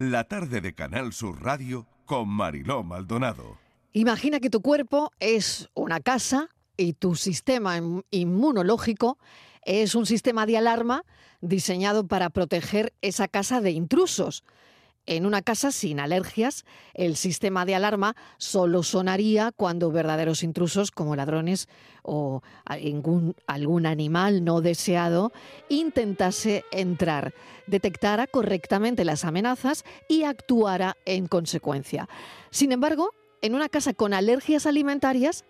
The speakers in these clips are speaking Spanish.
La tarde de Canal Sur Radio con Mariló Maldonado. Imagina que tu cuerpo es una casa y tu sistema inmunológico es un sistema de alarma diseñado para proteger esa casa de intrusos. En una casa sin alergias, el sistema de alarma solo sonaría cuando verdaderos intrusos como ladrones o algún, animal no deseado intentase entrar, detectara correctamente las amenazas y actuara en consecuencia. Sin embargo, en una casa con alergias alimentarias,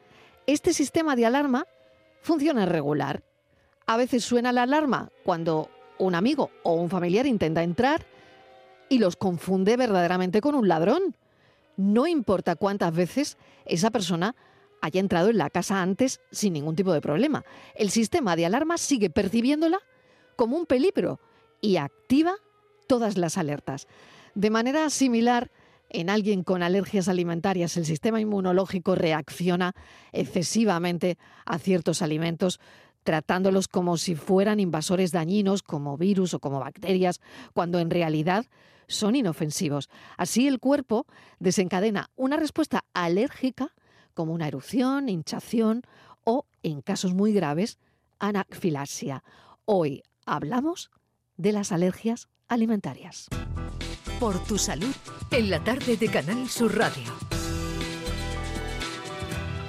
este sistema de alarma funciona regular. A veces suena la alarma cuando un amigo o un familiar intenta entrar y los confunde verdaderamente con un ladrón. No importa cuántas veces esa persona haya entrado en la casa antes sin ningún tipo de problema. El sistema de alarma sigue percibiéndola como un peligro y activa todas las alertas. De manera similar, en alguien con alergias alimentarias el sistema inmunológico reacciona excesivamente a ciertos alimentos tratándolos como si fueran invasores dañinos como virus o como bacterias, cuando en realidad son inofensivos. Así el cuerpo desencadena una respuesta alérgica como una erupción, hinchación o, en casos muy graves, anafilaxia. Hoy hablamos de las alergias alimentarias. Por tu salud, en la tarde de Canal Sur Radio.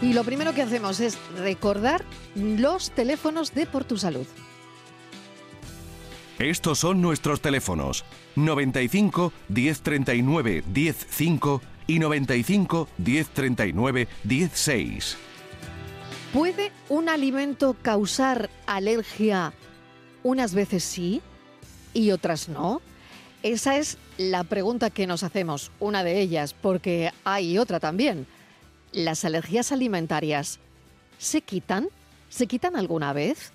Y lo primero que hacemos es recordar los teléfonos de Por tu Salud. Estos son nuestros teléfonos 95 1039 105 y 95 1039 16. ¿Puede un alimento causar alergia unas veces sí y otras no? Esa es la pregunta que nos hacemos, una de ellas, porque hay otra también. ¿Las alergias alimentarias se quitan? ¿Se quitan alguna vez?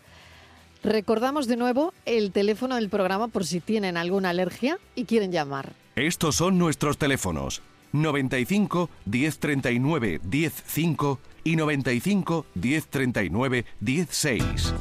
Recordamos de nuevo el teléfono del programa por si tienen alguna alergia y quieren llamar. Estos son nuestros teléfonos. 95 1039 105 y 95 1039 16.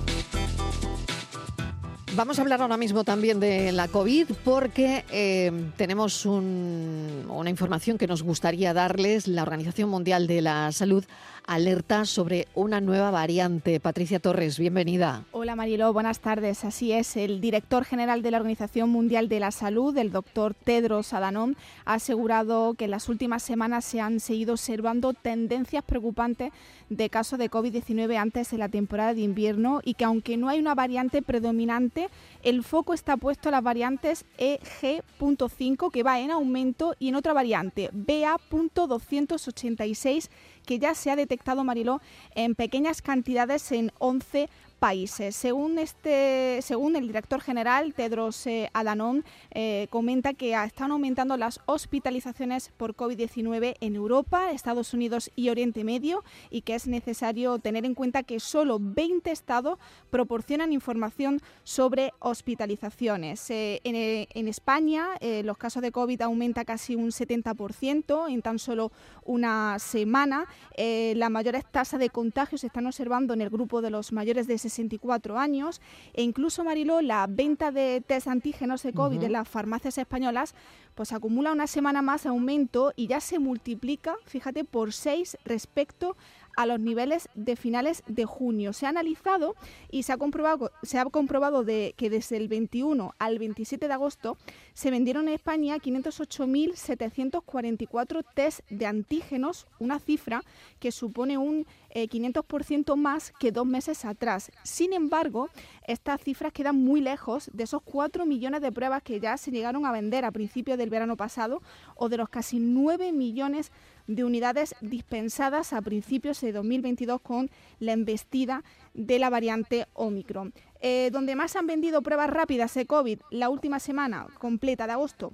Vamos a hablar ahora mismo también de la COVID porque eh, tenemos una información que nos gustaría darles. La Organización Mundial de la Salud alerta sobre una nueva variante. Patricia Torres, bienvenida. Hola Mariló, buenas tardes. Así es, el director general de la Organización Mundial de la Salud, el doctor Tedros Adhanom, ha asegurado que en las últimas semanas se han seguido observando tendencias preocupantes de casos de COVID-19 antes de la temporada de invierno y que aunque no hay una variante predominante, el foco está puesto en las variantes EG.5 que va en aumento y en otra variante BA.286 que ya se ha detectado Mariló en pequeñas cantidades en 11 países. Según, este, según el director general, Tedros eh, Adhanom, eh, comenta que están aumentando las hospitalizaciones por COVID-19 en Europa, Estados Unidos y Oriente Medio y que es necesario tener en cuenta que solo 20 estados proporcionan información sobre hospitalizaciones. Eh, en, España, los casos de COVID aumenta casi un 70% en tan solo una semana. las mayores tasas de contagios se están observando en el grupo de los mayores de 64 años e incluso, Mariló, la venta de test antígenos de COVID en las farmacias españolas pues acumula una semana más aumento y ya se multiplica, fíjate, por seis respecto a los niveles de finales de junio. Se ha analizado y se ha comprobado, se ha comprobado de que desde el 21 al 27 de agosto se vendieron en España 508.744 test de antígenos, una cifra que supone un 500% eh, más que dos meses atrás. Sin embargo, estas cifras quedan muy lejos de esos 4 millones de pruebas que ya se llegaron a vender a principios del verano pasado o de los casi 9 millones de unidades dispensadas a principios de 2022 con la embestida de la variante Omicron. Eh, donde más han vendido pruebas rápidas de COVID la última semana completa de agosto,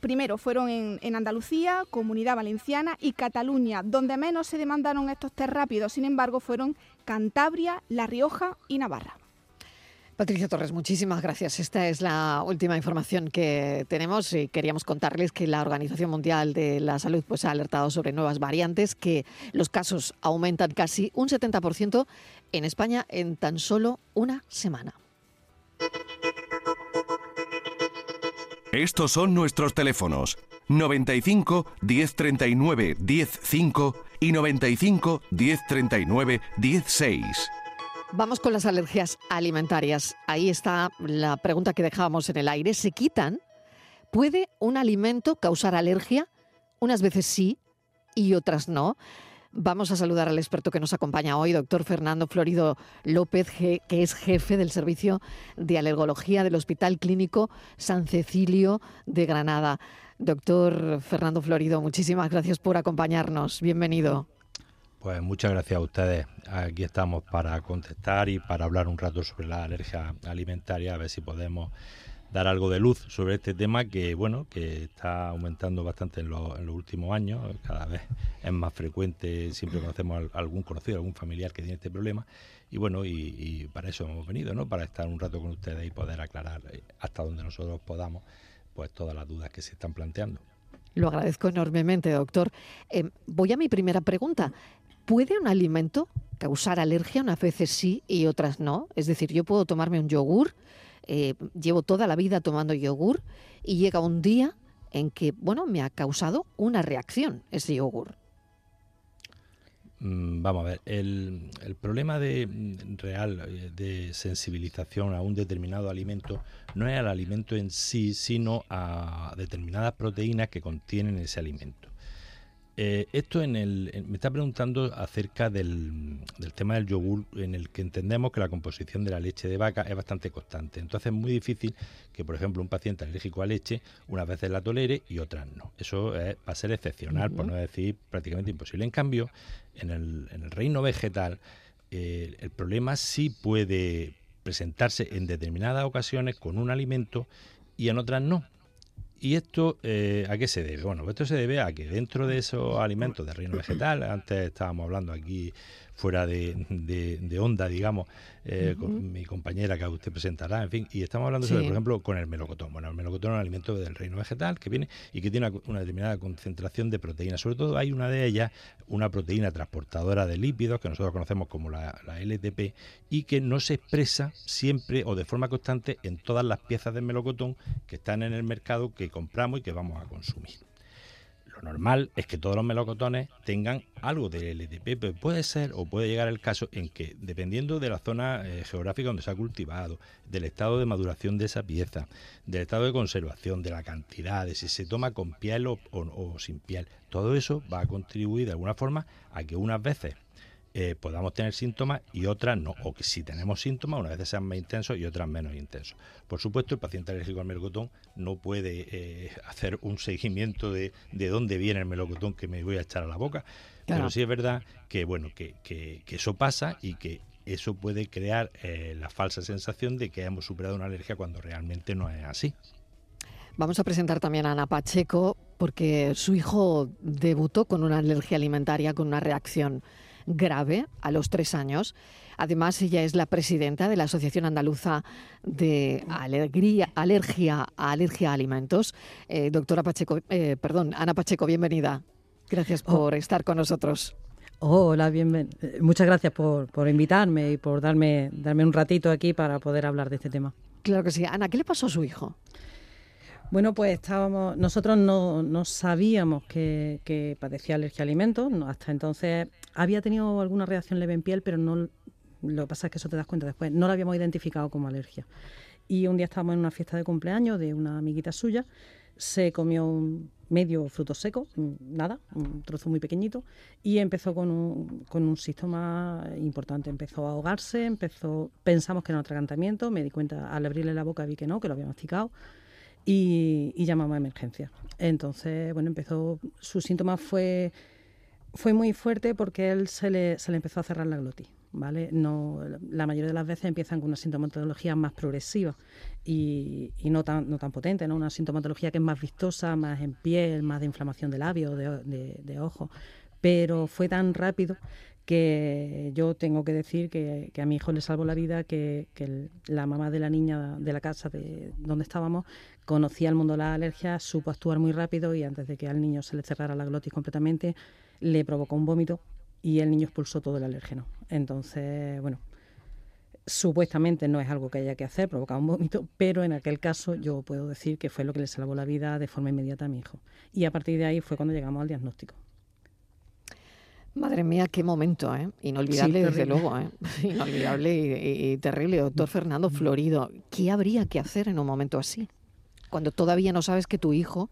Primero fueron en, Andalucía, Comunidad Valenciana y Cataluña. Donde menos se demandaron estos test rápidos, sin embargo, fueron Cantabria, La Rioja y Navarra. Patricia Torres, muchísimas gracias. Esta es la última información que tenemos y queríamos contarles que la Organización Mundial de la Salud pues, ha alertado sobre nuevas variantes, que los casos aumentan casi un 70% en España en tan solo una semana. Estos son nuestros teléfonos 95 1039 105 y 95 1039 16. Vamos con las alergias alimentarias. Ahí está la pregunta que dejábamos en el aire. ¿Se quitan? ¿Puede un alimento causar alergia? Unas veces sí y otras no. Vamos a saludar al experto que nos acompaña hoy, doctor Fernando Florido López, que es jefe del Servicio de Alergología del Hospital Clínico San Cecilio de Granada. Doctor Fernando Florido, muchísimas gracias por acompañarnos. Bienvenido. Pues muchas gracias a ustedes. Aquí estamos para contestar y para hablar un rato sobre la alergia alimentaria, a ver si podemos dar algo de luz sobre este tema que bueno que está aumentando bastante en, los últimos años. Cada vez es más frecuente siempre conocemos algún conocido algún familiar que tiene este problema. Y bueno y, para eso hemos venido no para estar un rato con ustedes y poder aclarar eh, hasta donde nosotros podamos pues todas las dudas que se están planteando lo agradezco enormemente doctor eh, voy a mi primera pregunta ¿Puede un alimento causar alergia? Unas veces sí y otras no. Es decir, yo puedo tomarme un yogur eh, llevo toda la vida tomando yogur y llega un día en que, bueno, me ha causado una reacción ese yogur. Mm, vamos a ver, el, problema de, real eh, de sensibilización a un determinado alimento no es al alimento en sí, sino a determinadas proteínas que contienen ese alimento. Eh, esto en el, me está preguntando acerca del, tema del yogur, en el que entendemos que la composición de la leche de vaca es bastante constante. Entonces es muy difícil que, por ejemplo, un paciente alérgico a leche unas veces la tolere y otras no. Eso va a ser excepcional, por no decir prácticamente imposible. En cambio, en el, en el reino vegetal, eh, el problema sí puede presentarse en determinadas ocasiones con un alimento y en otras no. ¿Y esto eh, a qué se debe? Bueno, esto se debe a que dentro de esos alimentos de reino vegetal, antes estábamos hablando aquí fuera de, de, onda, digamos, eh, con mi compañera que usted presentará, en fin, y estamos hablando, sobre, por ejemplo, con el melocotón. Bueno, el melocotón es un alimento del reino vegetal que viene y que tiene una, determinada concentración de proteínas. Sobre todo hay una de ellas, una proteína transportadora de lípidos, que nosotros conocemos como la, la LTP, y que no se expresa siempre o de forma constante en todas las piezas de melocotón que están en el mercado que compramos y que vamos a consumir lo normal es que todos los melocotones tengan algo de LTP, pero puede ser o puede llegar el caso en que, dependiendo de la zona eh, geográfica donde se ha cultivado, del estado de maduración de esa pieza, del estado de conservación, de la cantidad, de si se toma con piel o sin piel, todo eso va a contribuir de alguna forma a que unas veces eh, podamos tener síntomas y otras no, o que si tenemos síntomas, unas veces sean más intensos y otras menos intensos. Por supuesto, el paciente alérgico al melocotón no puede eh, hacer un seguimiento de, de dónde viene el melocotón que me voy a echar a la boca, pero sí es verdad que, bueno, que, que, eso pasa y que eso puede crear eh, la falsa sensación de que hemos superado una alergia cuando realmente no es así. Vamos a presentar también a Ana Pacheco porque su hijo debutó con una alergia alimentaria, con una reacción grave a los tres años. Además, ella es la presidenta de la Asociación Andaluza de Alegría, Alergia a Alergia a Alimentos. Eh, doctora Pacheco, eh, perdón, Ana Pacheco, bienvenida. Gracias oh. por estar con nosotros. Hola, bienven muchas gracias por, por, invitarme y por darme, darme un ratito aquí para poder hablar de este tema. Claro que sí. Ana, ¿qué le pasó a su hijo? Bueno, pues estábamos, nosotros no, no sabíamos que, que, padecía alergia a alimentos, hasta entonces había tenido alguna reacción leve en piel, pero no, lo que pasa es que eso te das cuenta después, no lo habíamos identificado como alergia. Y un día estábamos en una fiesta de cumpleaños de una amiguita suya, se comió un medio fruto seco, nada, un trozo muy pequeñito, y empezó con un, con un síntoma importante. Empezó a ahogarse, empezó, pensamos que era un atragantamiento, me di cuenta, al abrirle la boca vi que no, que lo había masticado y, llamamos a emergencia. Entonces, bueno, empezó, su síntoma fue, fue muy fuerte porque él se le, se le empezó a cerrar la glotis. ¿Vale? No, la mayoría de las veces empiezan con una sintomatología más progresiva y, y no, tan, no tan potente, ¿no? una sintomatología que es más vistosa, más en piel, más de inflamación de labios, de, de, de ojos, pero fue tan rápido que yo tengo que decir que, a mi hijo le salvó la vida, que, la mamá de la niña de la casa de donde estábamos conocía el mundo de las alergias, supo actuar muy rápido y antes de que al niño se le cerrara la glotis completamente, le provocó un vómito y el niño expulsó todo el alérgeno. Entonces, bueno, Supuestamente no es algo que haya que hacer, provocar un vómito, pero en aquel caso yo puedo decir que fue lo que le salvó la vida de forma inmediata a mi hijo. Y a partir de ahí fue cuando llegamos al diagnóstico. Madre mía, qué momento, ¿eh? Inolvidable, desde luego, ¿eh? Inolvidable y, terrible. Doctor Fernando Florido, ¿qué habría que hacer en un momento así? Cuando todavía no sabes que tu hijo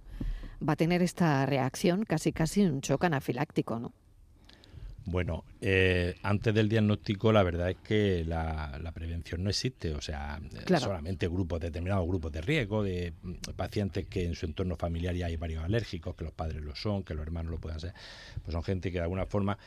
va a tener esta reacción, casi casi un shock anafiláctico, ¿no? Bueno, eh, antes del diagnóstico la verdad es que la, prevención no existe, o sea, solamente grupos, determinados grupos de riesgo, de mm, pacientes que en su entorno familiar ya hay varios alérgicos, que los padres lo son, que los hermanos lo puedan ser, pues son gente que de alguna forma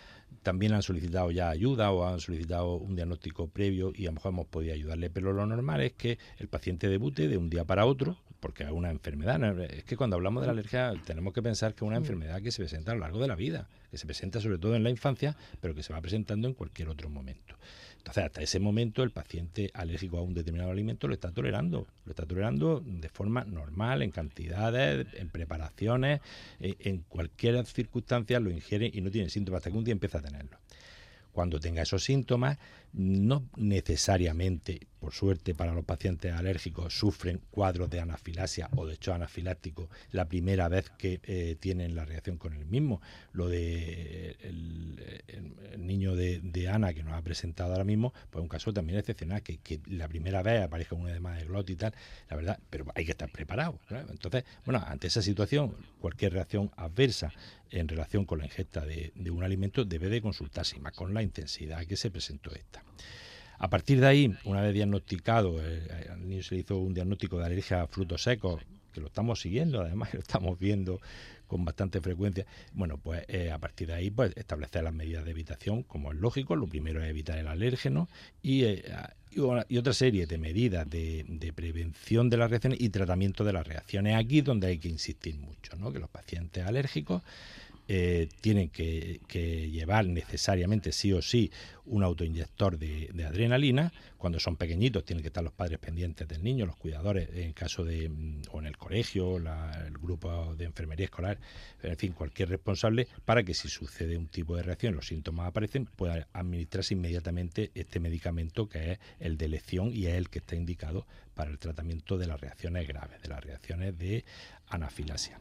también han solicitado ya ayuda o han solicitado un diagnóstico previo y a lo mejor hemos podido ayudarle, pero lo normal es que el paciente debute de un día para otro, porque es una enfermedad. Es que cuando hablamos de la alergia tenemos que pensar que es una enfermedad que se presenta a lo largo de la vida, que se presenta sobre todo en la infancia, pero que se va presentando en cualquier otro momento. Entonces, hasta ese momento el paciente alérgico a un determinado alimento lo está tolerando, lo está tolerando de forma normal, en cantidades, en preparaciones, en, en cualquier circunstancia lo ingiere y no tiene síntomas hasta que un día empieza a tenerlo. Cuando tenga esos síntomas, no necesariamente, por suerte para los pacientes alérgicos, sufren cuadros de anafilasia o de hecho anafiláctico la primera vez que eh, tienen la reacción con el mismo. Lo de el, niño de, Ana que nos ha presentado ahora mismo, pues un caso también excepcional, que, la primera vez aparezca un edema de glotis y tal, la verdad, pero hay que estar preparado. Entonces, bueno, ante esa situación, cualquier reacción adversa en relación con la ingesta de, de un alimento debe de consultarse, más con la intensidad que se presentó esta. A partir de ahí, una vez diagnosticado, eh, al niño se hizo un diagnóstico de alergia a frutos secos, que lo estamos siguiendo, además lo estamos viendo con bastante frecuencia. Bueno, pues eh, a partir de ahí, pues establecer las medidas de evitación, como es lógico. Lo primero es evitar el alérgeno y, eh, otra serie de medidas de, de, prevención de las reacciones y tratamiento de las reacciones. Aquí donde hay que insistir mucho, ¿no? Que los pacientes alérgicos eh, tienen que, llevar necesariamente sí o sí un autoinyector de, adrenalina. Cuando son pequeñitos tienen que estar los padres pendientes del niño, los cuidadores, en caso de, mm, o en el colegio, el grupo de enfermería escolar, en fin, cualquier responsable, para que si sucede un tipo de reacción, los síntomas aparecen, pueda administrarse inmediatamente este medicamento que es el de elección y es el que está indicado para el tratamiento de las reacciones graves, de las reacciones de anafilasia.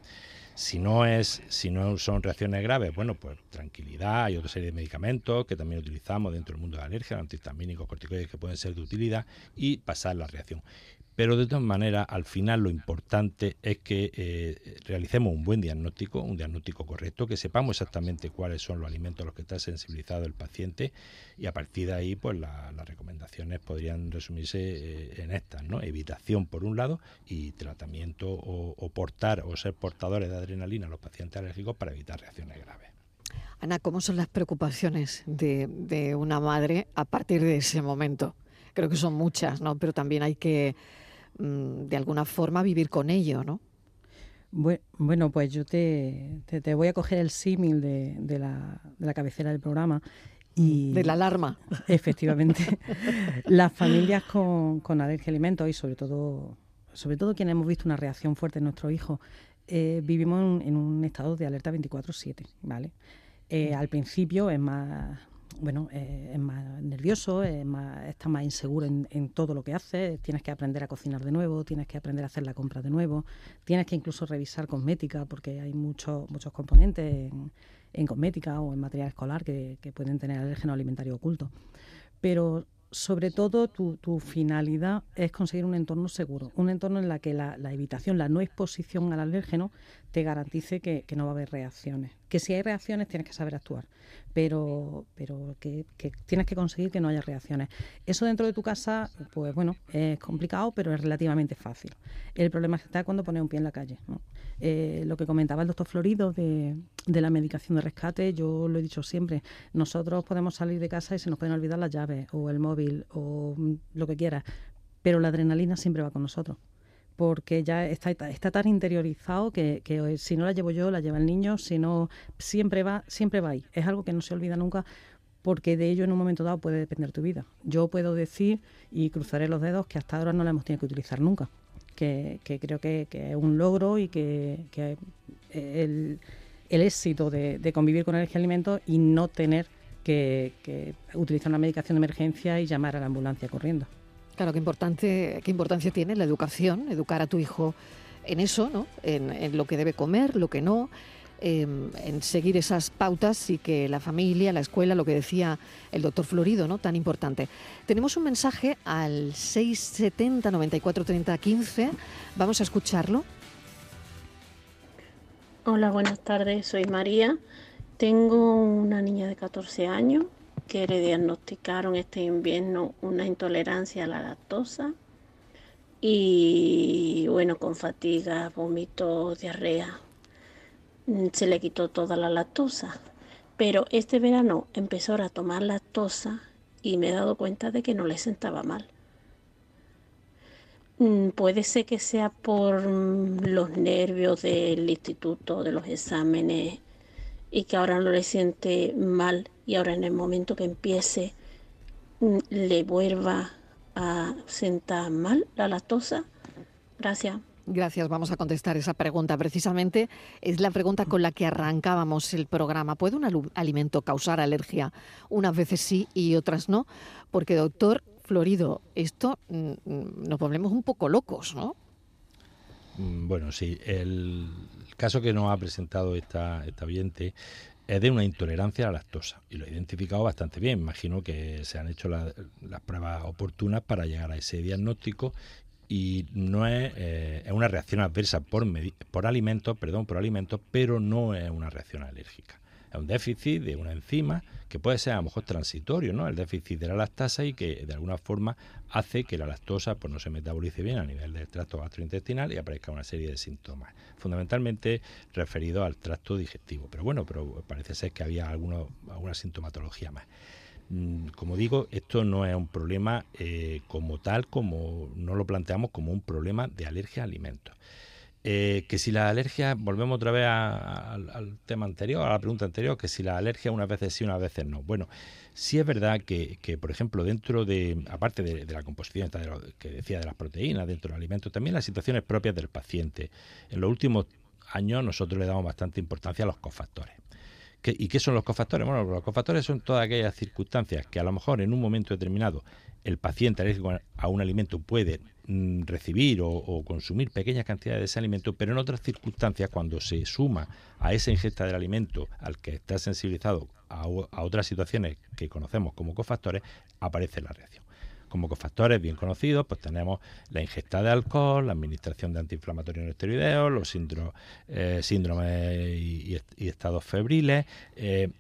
Si no es, si no son reacciones graves, bueno, pues tranquilidad, hay otra serie de medicamentos que también utilizamos dentro del mundo de la alergia, antihistamínicos, corticoides que pueden ser de utilidad y pasar la reacción. Pero de todas maneras, al final lo importante es que eh, realicemos un buen diagnóstico, un diagnóstico correcto, que sepamos exactamente cuáles son los alimentos a los que está sensibilizado el paciente y a partir de ahí, pues las recomendaciones podrían resumirse eh, en estas, ¿no? Evitación por un lado y tratamiento o, portar o ser portadores de adrenalina a los pacientes alérgicos para evitar reacciones graves. Ana, ¿cómo son las preocupaciones de, de una madre a partir de ese momento? Creo que son muchas, ¿no? Pero también hay que de alguna forma vivir con ello, ¿no? Bueno, pues yo te, te, voy a coger el símil de, de, la, de la cabecera del programa. Y, de la alarma. Efectivamente. Las familias con, con alergia a alimentos y sobre todo, sobre todo quienes hemos visto una reacción fuerte en nuestro hijo, eh, vivimos en, un estado de alerta 24-7, ¿vale? Eh, al principio es más bueno, eh, es más nervioso, es más, está más inseguro en, todo lo que hace, tienes que aprender a cocinar de nuevo, tienes que aprender a hacer la compra de nuevo, tienes que incluso revisar cosmética porque hay muchos muchos componentes en, cosmética o en material escolar que, que pueden tener alérgeno alimentario oculto. Pero sobre todo tu, finalidad es conseguir un entorno seguro, un entorno en el que la, evitación, la no exposición al alérgeno te garantice que, no va a haber reacciones. Que si hay reacciones tienes que saber actuar, pero, pero que, tienes que conseguir que no haya reacciones. Eso dentro de tu casa, pues bueno, es complicado, pero es relativamente fácil. El problema está cuando pones un pie en la calle. Eh, lo que comentaba el doctor Florido de, de la medicación de rescate, yo lo he dicho siempre, nosotros podemos salir de casa y se nos pueden olvidar las llaves o el móvil o mm, lo que quiera, pero la adrenalina siempre va con nosotros porque ya está, está tan interiorizado que, si no la llevo yo, la lleva el niño, si no, siempre va, siempre va ahí. Es algo que no se olvida nunca porque de ello en un momento dado puede depender tu vida. Yo puedo decir, y cruzaré los dedos, que hasta ahora no la hemos tenido que utilizar nunca, que, creo que, es un logro y que, el, éxito de, de, convivir con el alimentos y no tener que utilizar una medicación de emergencia y llamar a la ambulancia corriendo. Claro, qué, importante, qué importancia tiene la educación, educar a tu hijo en eso, ¿no? En, lo que debe comer, lo que no, em, en seguir esas pautas y que la familia, la escuela, lo que decía el doctor Florido, ¿no? Tan importante. Tenemos un mensaje al 670 94 30 15. Vamos a escucharlo. Hola, buenas tardes. Soy María. Tengo una niña de 14 años que le diagnosticaron este invierno una intolerancia a la lactosa y bueno, con fatiga, vómito, diarrea. Mm, se le quitó toda la lactosa, pero este verano empezó a tomar lactosa y me he dado cuenta de que no le sentaba mal. Mm, puede ser que sea por mm, los nervios del instituto, de los exámenes, y que ahora no le siente mal y ahora en el momento que empiece mm, le vuelva a sentar mal la lactosa? Gracias. Gracias, vamos a contestar esa pregunta. Precisamente es la pregunta con la que arrancábamos el programa. ¿Puede un alimento causar alergia? Unas veces sí y otras no. Porque, doctor Florido, esto mm, mm, nos volvemos un poco locos, ¿no? Bueno, sí. El caso que nos ha presentado esta, esta oyente es de una intolerancia a la lactosa y lo he identificado bastante bien. Imagino que se han hecho las pruebas oportunas para llegar a ese diagnóstico y no es, eh, es una reacción adversa por, por alimentos, perdón, por alimentos, pero no es una reacción alérgica un déficit de una enzima que puede ser a lo mejor transitorio, ¿no? El déficit de la lactasa y que de alguna forma hace que la lactosa pues, no se metabolice bien a nivel del tracto gastrointestinal y aparezca una serie de síntomas, fundamentalmente referidos al tracto digestivo. Pero bueno, pero parece ser que había alguna sintomatología más mm, como digo, esto no es un problema eh, como tal, como no lo planteamos como un problema de alergia a alimentos. Eh, que si la alergia, volvemos otra vez al tema anterior, a la pregunta anterior, que si la alergia unas veces sí, unas veces no. Bueno, sí es verdad que, por ejemplo, dentro de, aparte de, la composición que decía de las proteínas dentro del alimento, también las situaciones propias del paciente. En los últimos años nosotros le damos bastante importancia a los cofactores. ¿Y qué son los cofactores? Bueno, los cofactores son todas aquellas circunstancias que a lo mejor en un momento determinado el paciente alérgico a un alimento puede recibir o, consumir pequeñas cantidades de ese alimento, pero en otras circunstancias, cuando se suma a esa ingesta del alimento al que está sensibilizado a, a otras situaciones que conocemos como cofactores, aparece la reacción. Como cofactores bien conocidos, pues tenemos la ingesta de alcohol, la administración de antiinflamatorios no esteroideos, los eh, síndromes y, estados febriles, eh,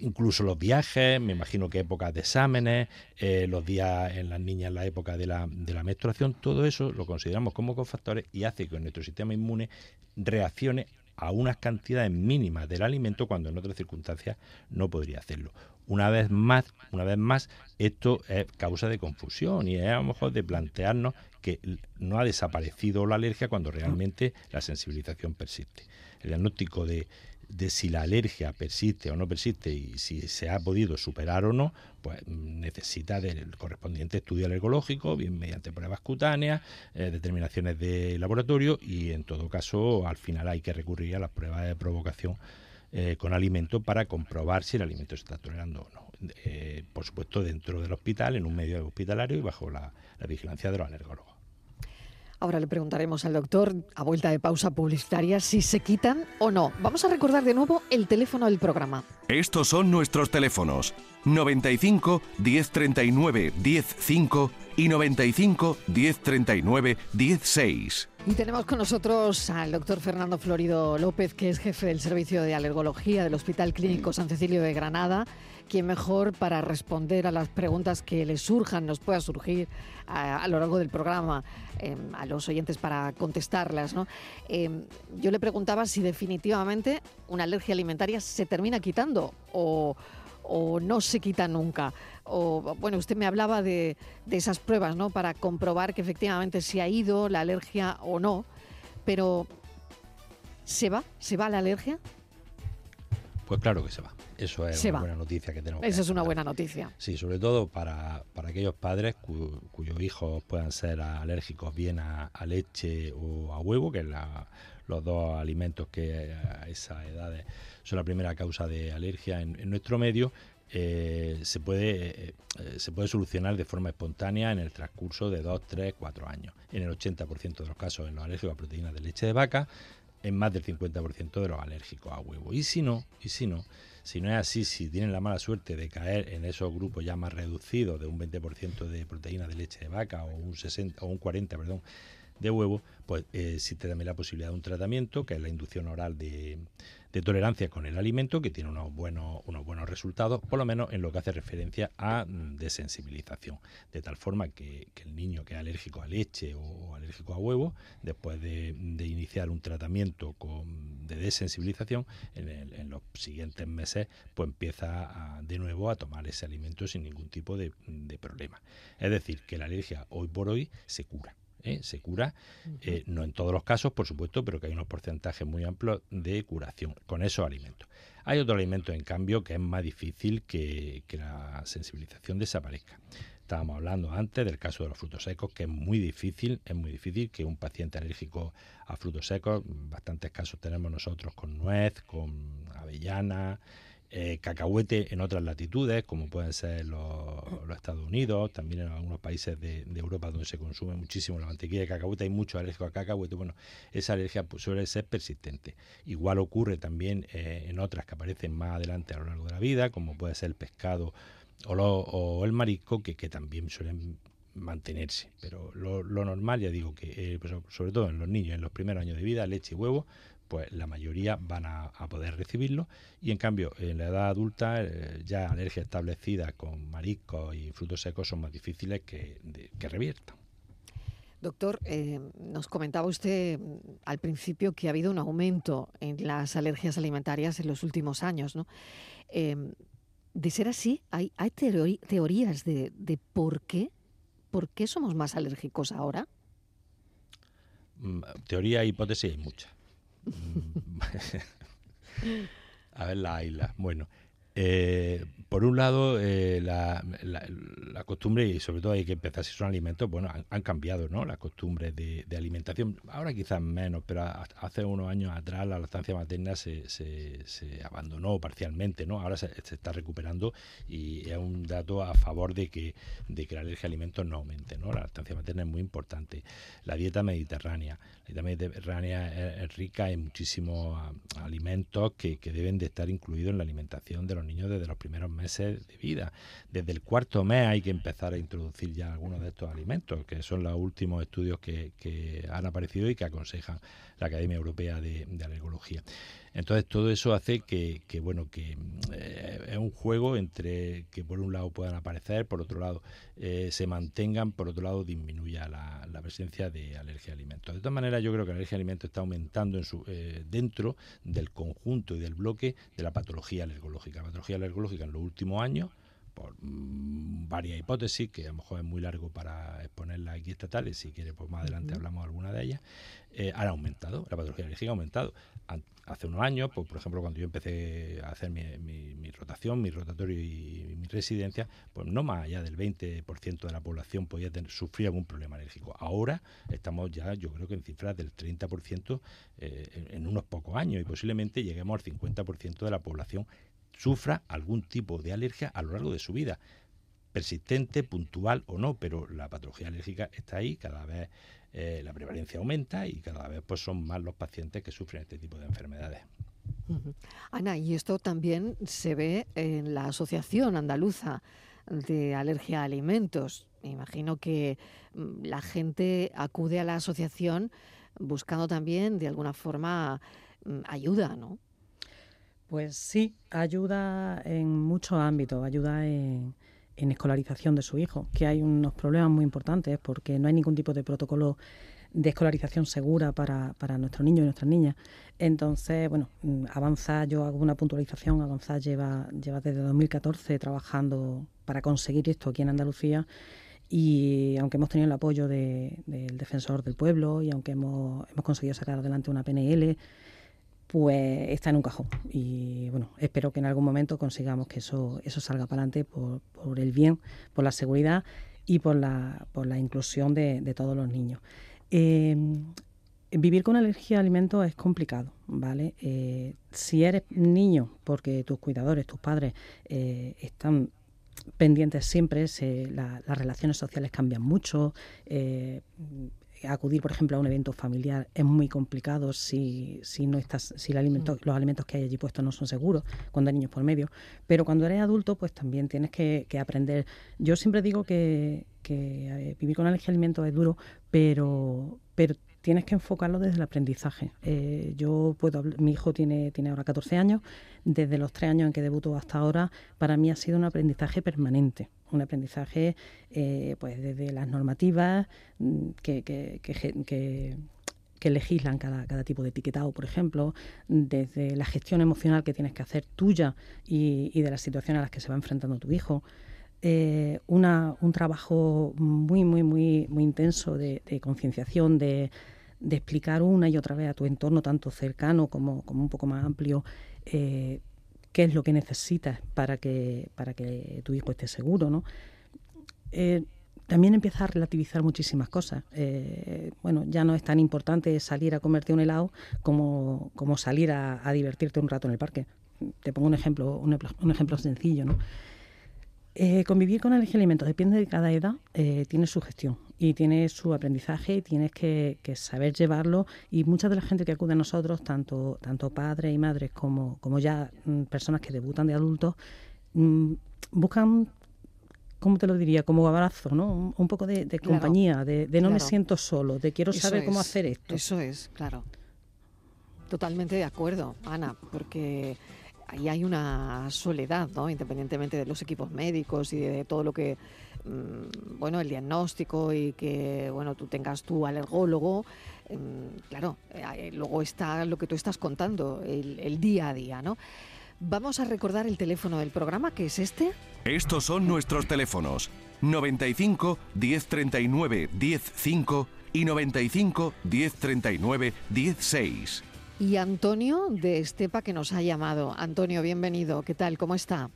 incluso los viajes, me imagino que épocas de exámenes, eh, los días en las niñas en la época de la, de la menstruación, todo eso lo consideramos como cofactores y hace que nuestro sistema inmune reaccione a unas cantidades mínimas del alimento cuando en otras circunstancias no podría hacerlo. Una vez más, una vez más, esto es causa de confusión y es a lo mejor de plantearnos que no ha desaparecido la alergia cuando realmente la sensibilización persiste. El diagnóstico de, de si la alergia persiste o no persiste y si se ha podido superar o no, pues necesita del correspondiente estudio alergológico, bien mediante pruebas cutáneas, eh, determinaciones de laboratorio y en todo caso al final hay que recurrir a las pruebas de provocación eh, con alimento para comprobar si el alimento se está tolerando o no. Eh, por supuesto dentro del hospital, en un medio hospitalario y bajo la, la vigilancia de los alergólogos. Ahora le preguntaremos al doctor, a vuelta de pausa publicitaria, si se quitan o no. Vamos a recordar de nuevo el teléfono del programa. Estos son nuestros teléfonos. 95 1039 105 y 95 1039 16. Y tenemos con nosotros al doctor Fernando Florido López, que es jefe del Servicio de Alergología del Hospital Clínico San Cecilio de Granada quién mejor para responder a las preguntas que les surjan, nos pueda surgir a, lo largo del programa, em, a los oyentes para contestarlas. Em, yo le preguntaba si definitivamente una alergia alimentaria se termina quitando o, no se quita nunca. O, bueno, usted me hablaba de, de esas pruebas, ¿no? Para comprobar que efectivamente se ha ido la alergia o no. Pero, ¿se va? ¿Se va la alergia? Pues claro que se va. Eso es una buena noticia que tenemos. Esa es una buena noticia. Sí, sobre todo para, aquellos padres cuyos hijos puedan ser alérgicos bien a, leche o a huevo, que es los dos alimentos que a esas edades son la primera causa de alergia en, nuestro medio. eh, se, puede, se puede solucionar de forma espontánea en el transcurso de 2, 3, 4 años. En el 80% de los casos en los alérgicos a proteínas de leche de vaca, en más del 50% de los alérgicos a huevo. Y si no, y si no, si no es así, si tienen la mala suerte de caer en esos grupos ya más reducidos de un 20% de proteína de leche de vaca o un 60 o un 40, perdón, de huevo, pues eh, existe también la posibilidad de un tratamiento, que es la inducción oral de, tolerancia con el alimento, que tiene unos buenos, unos buenos resultados, por lo menos en lo que hace referencia a mm, desensibilización, de tal forma que, el niño que es alérgico a leche o alérgico a huevo, después de, iniciar un tratamiento de desensibilización, en, los siguientes meses, pues empieza de nuevo a tomar ese alimento sin ningún tipo de problema. Es decir, que la alergia hoy por hoy se cura. ¿Eh? se cura, eh, no en todos los casos, por supuesto, pero que hay unos porcentajes muy amplios de curación con esos alimentos. Hay otro alimento, en cambio, que es más difícil que, la sensibilización desaparezca. Estábamos hablando antes del caso de los frutos secos, que es muy difícil, es muy difícil que un paciente alérgico a frutos secos, bastantes casos tenemos nosotros con nuez, con avellana, eh, cacahuete en otras latitudes, como pueden ser los, Estados Unidos, también en algunos países de, Europa donde se consume muchísimo la mantequilla de cacahuete, hay mucho alérgico a cacahuete, bueno, esa alergia suele ser persistente. Igual ocurre también eh, en otras que aparecen más adelante a lo largo de la vida, como puede ser el pescado o, el marisco, que, también suelen mantenerse. Pero lo, normal, ya digo, que eh, pues, sobre todo en los niños, en los primeros años de vida, leche y huevo, pues la mayoría van a, poder recibirlo y en cambio en la edad adulta eh, ya alergia establecida con mariscos y frutos secos son más difíciles que, reviertan. Doctor, eh, nos comentaba usted mm, al principio que ha habido un aumento en las alergias alimentarias en los últimos años. ¿no? Em, de ser así, hay, hay teorías de, de, por qué, por qué somos más alérgicos ahora. Mm, teoría e hipótesis hay muchas. A ver la isla. Bueno, eh, por un lado, eh, la, costumbre, y sobre todo hay que empezar si son alimentos, bueno, han, cambiado, ¿no? Las costumbres de, alimentación, ahora quizás menos, pero hace unos años atrás la lactancia materna se, abandonó parcialmente, ¿no? Ahora se, está recuperando y es un dato a favor de que, de que la alergia a alimentos no aumente, ¿no? La lactancia materna es muy importante. La dieta mediterránea, la dieta mediterránea es, rica en muchísimos alimentos que, que deben de estar incluidos en la alimentación de los niños desde los primeros meses de vida. Desde el cuarto mes hay que empezar a introducir ya algunos de estos alimentos, que son los últimos estudios que, han aparecido y que aconsejan la Academia Europea de, de Alergología. Entonces todo eso hace que, bueno, que eh, es un juego entre que por un lado puedan aparecer, por otro lado eh, se mantengan, por otro lado disminuya la, presencia de alergia a alimentos. De todas maneras yo creo que la alergia a alimentos está aumentando en su, eh, dentro del conjunto y del bloque de la patología alergológica. Patología alergológica en los últimos años por mm, varias hipótesis, que a lo mejor es muy largo para exponerlas aquí estatales, si quiere, pues más adelante hablamos de alguna de ellas, eh, han aumentado, la patología alérgica ha aumentado. Hace unos años, pues, por ejemplo, cuando yo empecé a hacer mi, rotación, mi rotatorio y, mi residencia, pues no más allá del 20% de la población podía tener, sufrir algún problema alérgico. Ahora estamos ya, yo creo que en cifras del 30% eh, en, en unos pocos años y posiblemente lleguemos al 50% de la población sufra algún tipo de alergia a lo largo de su vida, persistente, puntual o no, pero la patología alérgica está ahí, cada vez eh, la prevalencia aumenta y cada vez pues, son más los pacientes que sufren este tipo de enfermedades. Ana, y esto también se ve en la Asociación Andaluza de Alergia a Alimentos. Me imagino que mm, la gente acude a la asociación buscando también, de alguna forma, mm, ayuda, ¿no? Pues sí, ayuda en muchos ámbitos, ayuda en, escolarización de su hijo, que hay unos problemas muy importantes porque no hay ningún tipo de protocolo de escolarización segura para, nuestros niños y nuestras niñas. Entonces, bueno, mm, Avanza, yo hago una puntualización, Avanza lleva, lleva desde 2014 trabajando para conseguir esto aquí en Andalucía y aunque hemos tenido el apoyo del defensor del pueblo y aunque hemos, hemos conseguido sacar adelante una PNL, pues está en un cajón. Y bueno, espero que en algún momento consigamos que eso, eso salga para adelante por, por el bien, por la seguridad y por la, por la inclusión de, todos los niños. Eh, Vivir con alergia a alimentos es complicado, ¿vale? Eh, si eres niño, porque tus cuidadores, tus padres eh, están pendientes siempre, las relaciones sociales cambian mucho, acudir, por ejemplo, a un evento familiar es muy complicado si, si no estás, si mm. los alimentos que hay allí puestos no son seguros, cuando hay niños por medio. Pero cuando eres adulto, pues también tienes que, aprender. Yo siempre digo que, que vivir con alergia a alimentos es duro, pero, pero tienes que enfocarlo desde el aprendizaje. Eh, yo puedo, mi hijo tiene, tiene ahora 14 años, desde los 3 años en que debutó hasta ahora, para mí ha sido un aprendizaje permanente, un aprendizaje eh, pues desde las normativas mm, que, que, que, legislan cada, cada, tipo de etiquetado, por ejemplo, desde la gestión emocional que tienes que hacer tuya y, y de las situaciones a las que se va enfrentando tu hijo. Eh, una, un trabajo muy, muy, muy, muy intenso de, concienciación, de, de, explicar una y otra vez a tu entorno, tanto cercano como, como un poco más amplio, eh, qué es lo que necesitas para que, para que tu hijo esté seguro. ¿no? Eh, también empieza a relativizar muchísimas cosas. bueno, ya no es tan importante salir a comerte un helado como, como salir a, a, divertirte un rato en el parque. Te pongo un ejemplo, un, un ejemplo sencillo, ¿no? Eh, convivir con a alimentos depende de cada edad, eh, tiene su gestión y tiene su aprendizaje y tienes que, saber llevarlo y mucha de la gente que acude a nosotros, tanto, tanto padres y madres como, como ya mm, personas que debutan de adultos, mm, buscan ¿cómo te lo diría? Como abrazo, ¿no? Un, poco de, compañía, de, no me siento solo, de quiero saber cómo hacer esto. Eso es, claro. Totalmente de acuerdo, Ana, porque ahí hay una soledad, ¿no? Independientemente de los equipos médicos y de todo lo que, bueno, el diagnóstico y que, bueno, tú tengas tu alergólogo, em, claro, eh, luego está lo que tú estás contando, el, día a día, ¿no? Vamos a recordar el teléfono del programa, que es este. Estos son nuestros teléfonos. 95 1039 105 y 95 1039 16 y Antonio de Estepa que nos ha llamado. Antonio, bienvenido. ¿Qué tal? ¿Cómo está?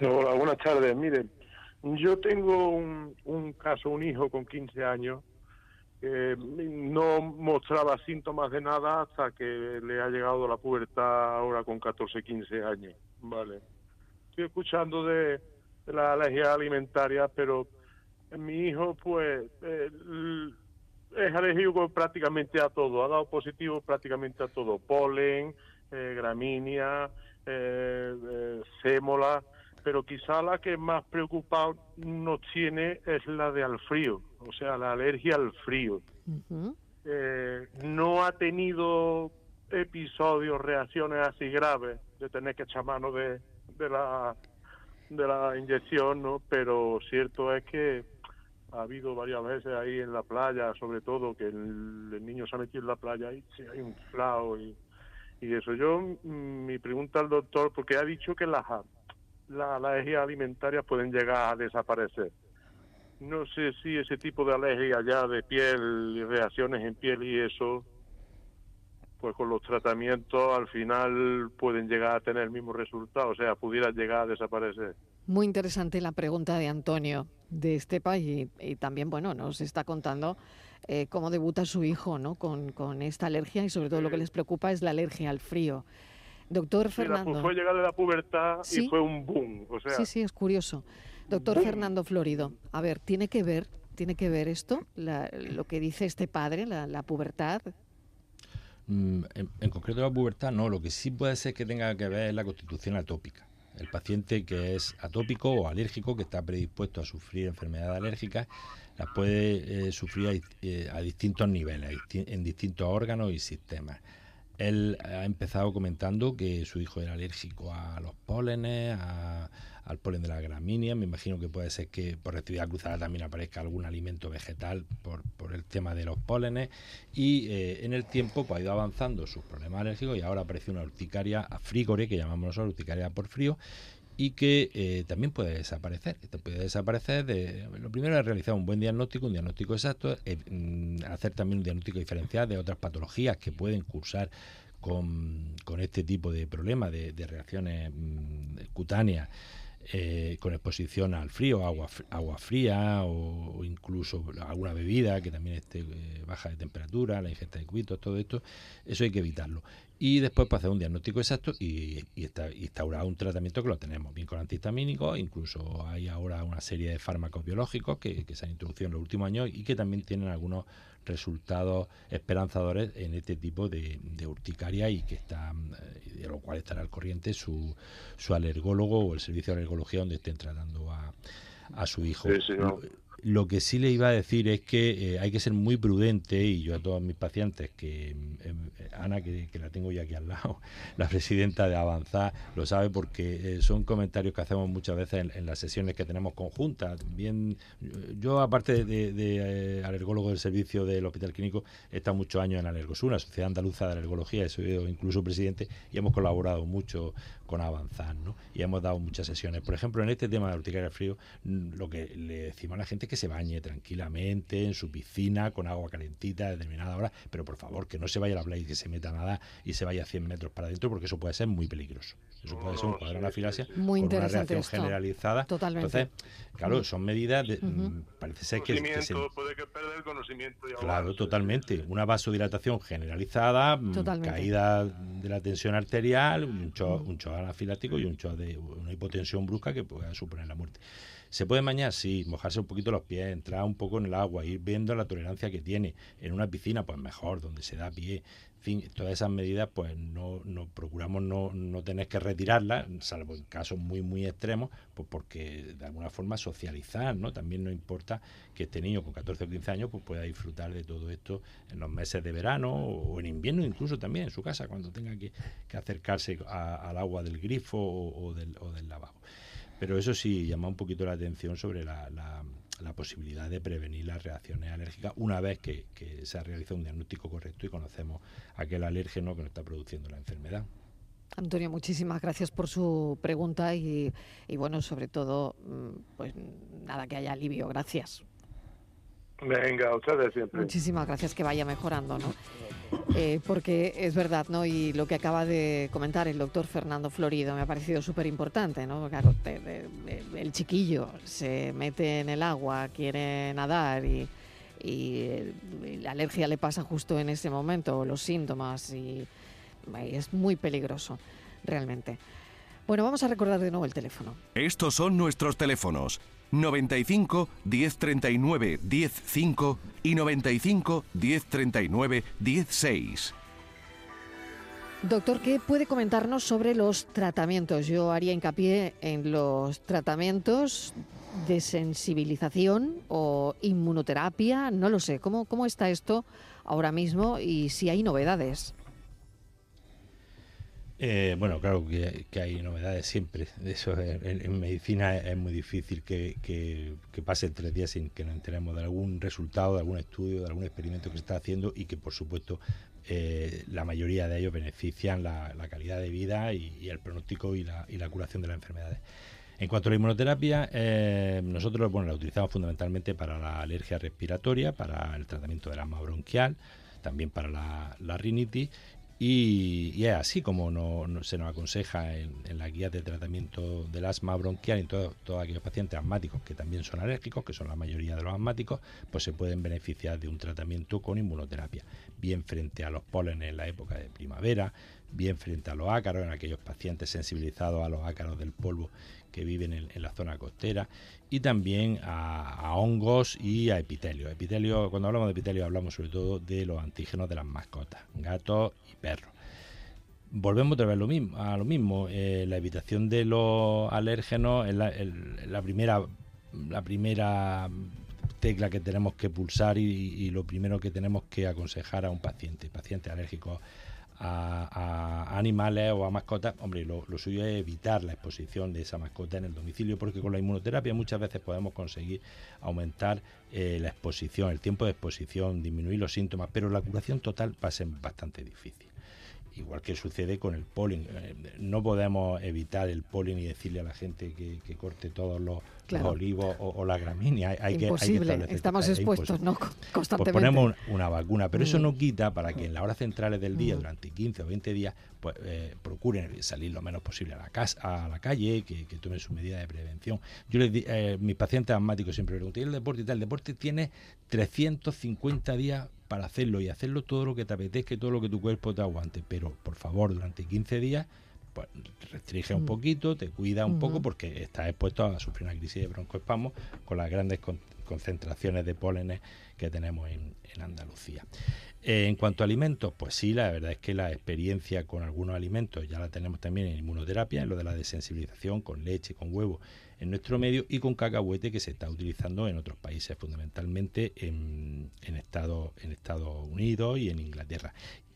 Hola, buenas tardes. Mire, yo tengo un, caso, un hijo con 15 años, que no mostraba síntomas de nada hasta que le ha llegado la pubertad ahora con 14, 15 años. Vale. Estoy escuchando de, la alergia alimentaria, pero mi hijo, pues, eh, es alérgico prácticamente a todo, ha dado positivo prácticamente a todo, polen, eh, gramínea, eh, eh, sémola, pero quizá la que más preocupado nos tiene es la de al frío, o sea, la alergia al frío. no ha tenido episodios, reacciones así graves de tener que echar mano de, de la de la inyección, ¿no? Pero cierto es que ha habido varias veces ahí en la playa, sobre todo, que el, niño se ha metido en la playa y se ha inflado y, y eso. Yo, mm, mi pregunta al doctor, porque ha dicho que las, las alergias alimentarias pueden llegar a desaparecer. No sé si ese tipo de alergia ya de piel y reacciones en piel y eso, pues con los tratamientos al final pueden llegar a tener el mismo resultado, o sea, pudiera llegar a desaparecer. Muy interesante la pregunta de Antonio de Estepa y, y también, bueno, nos está contando eh, cómo debuta su hijo ¿no? Con, con, esta alergia y sobre todo lo que les preocupa es la alergia al frío. Doctor Fernando. fue llegar de la pubertad y fue un boom. O sea, sí, sí, es curioso. Doctor Fernando Florido, a ver, ¿tiene que ver, tiene que ver esto, lo que dice este padre, la, la pubertad? Mm, en, en, concreto la pubertad no, lo que sí puede ser que tenga que ver es la constitución atópica. El paciente que es atópico o alérgico, que está predispuesto a sufrir enfermedades alérgicas, las puede eh, sufrir a, eh, a, distintos niveles, en distintos órganos y sistemas. Él ha empezado comentando que su hijo era alérgico a los pólenes, a, al polen de la gramínea. Me imagino que puede ser que por actividad cruzada también aparezca algún alimento vegetal por, el tema de los pólenes. Y eh, en el tiempo pues, ha ido avanzando sus problemas alérgicos y ahora aparece una urticaria a frigore, que llamamos nosotros urticaria por frío, y que eh, también puede desaparecer. Esto puede desaparecer de, lo primero es realizar un buen diagnóstico, un diagnóstico exacto, eh, mm, hacer también un diagnóstico diferencial de otras patologías que pueden cursar con, con este tipo de problemas, de, reacciones mm, cutáneas eh, con exposición al frío, agua, agua fría o, incluso alguna bebida que también esté eh, baja de temperatura, la ingesta de cubitos, todo esto, eso hay que evitarlo. Y después para hacer un diagnóstico exacto y, instaurar un tratamiento que lo tenemos, bien con antihistamínicos, incluso hay ahora una serie de fármacos biológicos que, que se han introducido en los últimos años y que también tienen algunos resultados esperanzadores en este tipo de, urticaria y que está eh, de lo cual estará al corriente su, su alergólogo o el servicio de alergología donde estén tratando a, a su hijo. Lo que sí le iba a decir es que eh, hay que ser muy prudente y yo a todos mis pacientes, que em, em, Ana, que, la tengo ya aquí al lado, la presidenta de Avanzar, lo sabe porque eh, son comentarios que hacemos muchas veces en, las sesiones que tenemos conjuntas. Bien, yo aparte de, eh, alergólogo del servicio del Hospital Clínico, he estado muchos años en Alergosuna, Sociedad Andaluza de Alergología, he sido incluso presidente y hemos colaborado mucho con Avanzar, ¿no? Y hemos dado muchas sesiones. Por ejemplo, en este tema de urticaria frío, mm, lo que le decimos a la gente es que se bañe tranquilamente en su piscina con agua calentita a determinada hora, pero por favor que no se vaya a la playa y que se meta nada y se vaya a 100 metros para adentro porque eso puede ser muy peligroso. Eso puede ser un cuadro de anafilasia muy con una reacción generalizada. Totalmente. Entonces, claro, son medidas, de, parece ser que, se, puede que perder el conocimiento. claro, totalmente. Una vasodilatación generalizada, caída de la tensión arterial, un shock, un anafilático y un shock de una hipotensión brusca que pueda suponer la muerte. ¿Se puede bañar? Sí, mojarse un poquito los pies, entrar un poco en el agua, ir viendo la tolerancia que tiene. En una piscina, pues mejor, donde se da pie. En fin, todas esas medidas, pues no, no procuramos no, no tener que retirarlas, salvo en casos muy, muy extremos, pues porque de alguna forma socializar, ¿no? También no importa que este niño con 14 o 15 años pues pueda disfrutar de todo esto en los meses de verano o en invierno incluso también en su casa, cuando tenga que, acercarse al agua del grifo o, del, o del lavabo. Pero eso sí llama un poquito la atención sobre la, posibilidad de prevenir las reacciones alérgicas una vez que, se ha realizado un diagnóstico correcto y conocemos aquel alérgeno que nos está produciendo la enfermedad. Antonio, muchísimas gracias por su pregunta y, y bueno, sobre todo, mm, pues nada, que haya alivio. Gracias. Venga, ustedes siempre. Muchísimas gracias, que vaya mejorando, ¿no? Eh, porque es verdad, ¿no? Y lo que acaba de comentar el doctor Fernando Florido me ha parecido súper importante, ¿no? Claro, el chiquillo se mete en el agua, quiere nadar y, la alergia le pasa justo en ese momento, los síntomas, y es muy peligroso, realmente. Bueno, vamos a recordar de nuevo el teléfono. Estos son nuestros teléfonos. 95 1039 105 y 95 1039 16. Doctor, ¿qué puede comentarnos sobre los tratamientos? Yo haría hincapié en los tratamientos de sensibilización o inmunoterapia, no lo sé. ¿Cómo, cómo está esto ahora mismo y si hay novedades? Eh, bueno, claro que, hay novedades siempre. Eso en, medicina es muy difícil que, que, pase tres días sin que nos enteremos de algún resultado, de algún estudio, de algún experimento que se está haciendo y que, por supuesto, eh, la mayoría de ellos benefician la, calidad de vida y, el pronóstico y la, y la, curación de las enfermedades. En cuanto a la inmunoterapia, eh, nosotros bueno, la utilizamos fundamentalmente para la alergia respiratoria, para el tratamiento del asma bronquial, también para la, la rinitis y, es así como se nos aconseja en, la guía de tratamiento del asma bronquial en todos aquellos pacientes asmáticos que también son alérgicos, que son la mayoría de los asmáticos, pues se pueden beneficiar de un tratamiento con inmunoterapia, bien frente a los pólenes en la época de primavera, bien frente a los ácaros, en aquellos pacientes sensibilizados a los ácaros del polvo que viven en, la zona costera y también a, hongos y a epitelio. Epitelio, cuando hablamos de epitelio hablamos sobre todo de los antígenos de las mascotas, gatos y perros. Volvemos otra vez lo mismo, a lo mismo, eh, la evitación de los alérgenos es la, primera la primera tecla que tenemos que pulsar y, y, lo primero que tenemos que aconsejar a un paciente, paciente alérgico a, animales o a mascotas, hombre, lo, suyo es evitar la exposición de esa mascota en el domicilio, porque con la inmunoterapia muchas veces podemos conseguir aumentar eh, la exposición, el tiempo de exposición, disminuir los síntomas, pero la curación total va a ser bastante difícil. igual que sucede con el polen. Eh, no podemos evitar el polen y decirle a la gente que, corte todos los, olivos o, la gramínea. Hay, imposible, que, estamos expuestos ¿no? Pues constantemente. Pues ponemos una vacuna, pero eso mm. no quita para que en las horas centrales del día, mm. durante 15 o 20 días, pues eh, procuren salir lo menos posible a la, casa, a la calle, que, tomen su medida de prevención. Yo les eh, mis pacientes asmáticos siempre preguntan, ¿y el deporte y tal? El deporte tiene 350 días para hacerlo y hacerlo todo lo que te apetezca y todo lo que tu cuerpo te aguante. Pero por favor, durante 15 días, pues restringe un mm. poquito, te cuida un poco porque estás expuesto a sufrir una crisis de broncoespasmo con las grandes concentraciones de pólenes que tenemos en, Andalucía. Eh, en cuanto a alimentos, pues sí, la verdad es que la experiencia con algunos alimentos ya la tenemos también en inmunoterapia, en lo de la desensibilización con leche, con huevo, en nuestro medio y con cacahuete que se está utilizando en otros países, fundamentalmente en, en, Estados, en Estados Unidos y en Inglaterra.